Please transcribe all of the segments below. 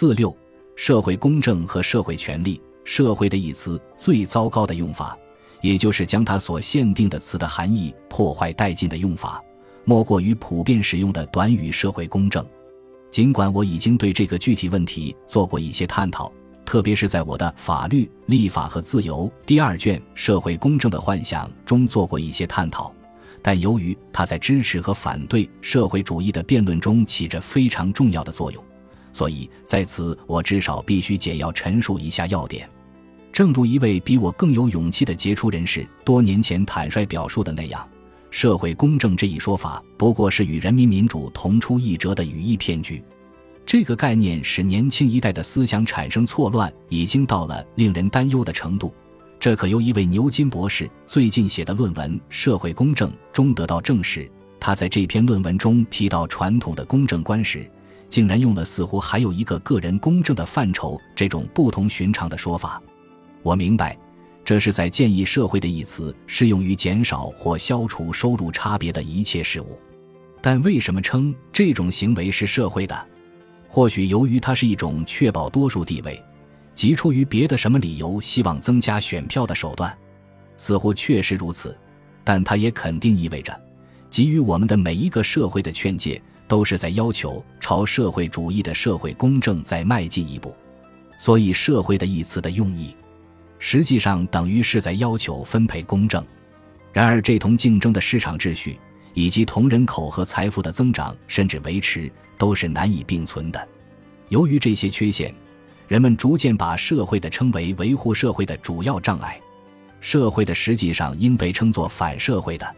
四六，社会公正和社会权利。社会的一词最糟糕的用法，也就是将它所限定的词的含义破坏殆尽的用法，莫过于普遍使用的短语“社会公正”。尽管我已经对这个具体问题做过一些探讨，特别是在我的《法律、立法和自由》第二卷《社会公正的幻想》中做过一些探讨，但由于它在支持和反对社会主义的辩论中起着非常重要的作用。所以，在此我至少必须简要陈述一下要点。正如一位比我更有勇气的杰出人士多年前坦率表述的那样，社会公正这一说法不过是与人民民主同出一辙的语义骗局。这个概念使年轻一代的思想产生错乱，已经到了令人担忧的程度。这可由一位牛津博士最近写的论文《社会公正》中得到证实。他在这篇论文中提到传统的公正观时。竟然用了似乎还有一个个人公正的范畴这种不同寻常的说法，我明白，这是在建议社会的一词适用于减少或消除收入差别的一切事物。但为什么称这种行为是社会的？或许由于它是一种确保多数地位，即出于别的什么理由希望增加选票的手段，似乎确实如此。但它也肯定意味着，给予我们的每一个社会的劝诫。都是在要求朝社会主义的社会公正再迈进一步，所以“社会”的一词的用意，实际上等于是在要求分配公正。然而，这同竞争的市场秩序，以及同人口和财富的增长甚至维持，都是难以并存的。由于这些缺陷，人们逐渐把社会的称为维护社会的主要障碍。社会的实际上应被称作反社会的。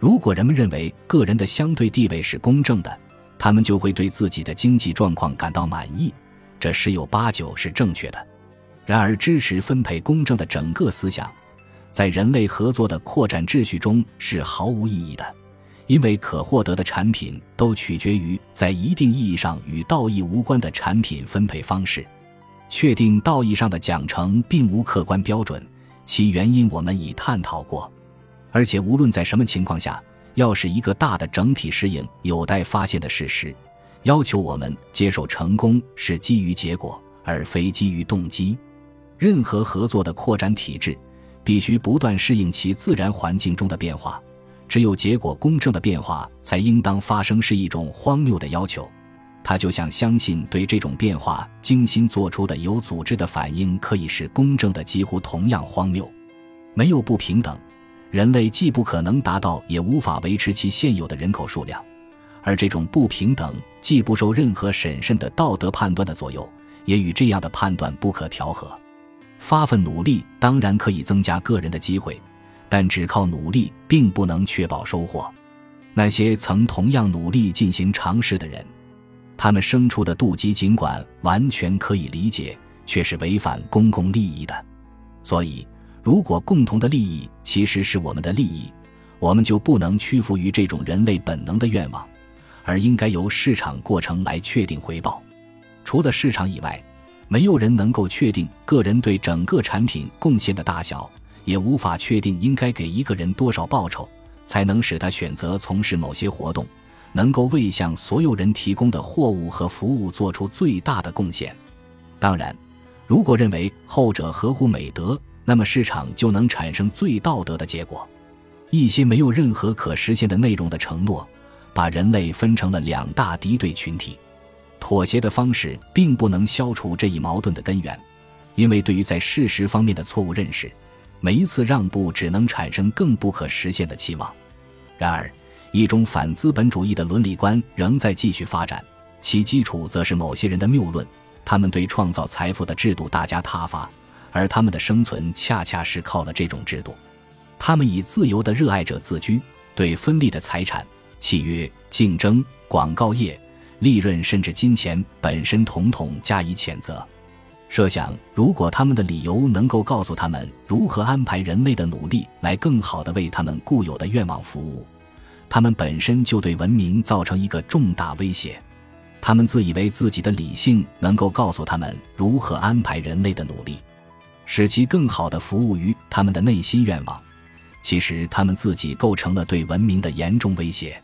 如果人们认为个人的相对地位是公正的，他们就会对自己的经济状况感到满意，这十有八九是正确的。然而，支持分配公正的整个思想，在人类合作的扩展秩序中是毫无意义的，因为可获得的产品都取决于在一定意义上与道义无关的产品分配方式。确定道义上的奖惩并无客观标准，其原因我们已探讨过，而且无论在什么情况下。要使一个大的整体适应有待发现的事实，要求我们接受成功是基于结果而非基于动机。任何合作的扩展体制必须不断适应其自然环境中的变化，只有结果公正的变化才应当发生，是一种荒谬的要求。它就像相信对这种变化精心做出的有组织的反应可以是公正的，几乎同样荒谬。没有不平等。人类既不可能达到，也无法维持其现有的人口数量，而这种不平等既不受任何审慎的道德判断的左右，也与这样的判断不可调和。发奋努力当然可以增加个人的机会，但只靠努力并不能确保收获。那些曾同样努力进行尝试的人，他们生出的妒忌尽管完全可以理解，却是违反公共利益的。所以。如果共同的利益其实是我们的利益，我们就不能屈服于这种人类本能的愿望，而应该由市场过程来确定回报。除了市场以外，没有人能够确定个人对整个产品贡献的大小，也无法确定应该给一个人多少报酬，才能使他选择从事某些活动，能够为向所有人提供的货物和服务做出最大的贡献。当然，如果认为后者合乎美德，那么市场就能产生最道德的结果。一些没有任何可实现的内容的承诺，把人类分成了两大敌对群体。妥协的方式并不能消除这一矛盾的根源，因为对于在事实方面的错误认识，每一次让步只能产生更不可实现的期望。然而，一种反资本主义的伦理观仍在继续发展，其基础则是某些人的谬论。他们对创造财富的制度大加挞伐。而他们的生存恰恰是靠了这种制度，他们以自由的热爱者自居，对分立的财产、契约、竞争、广告业、利润甚至金钱本身统统加以谴责。设想，如果他们的理由能够告诉他们如何安排人类的努力来更好地为他们固有的愿望服务，他们本身就对文明造成一个重大威胁。他们自以为自己的理性能够告诉他们如何安排人类的努力。使其更好地服务于他们的内心愿望，其实他们自己构成了对文明的严重威胁。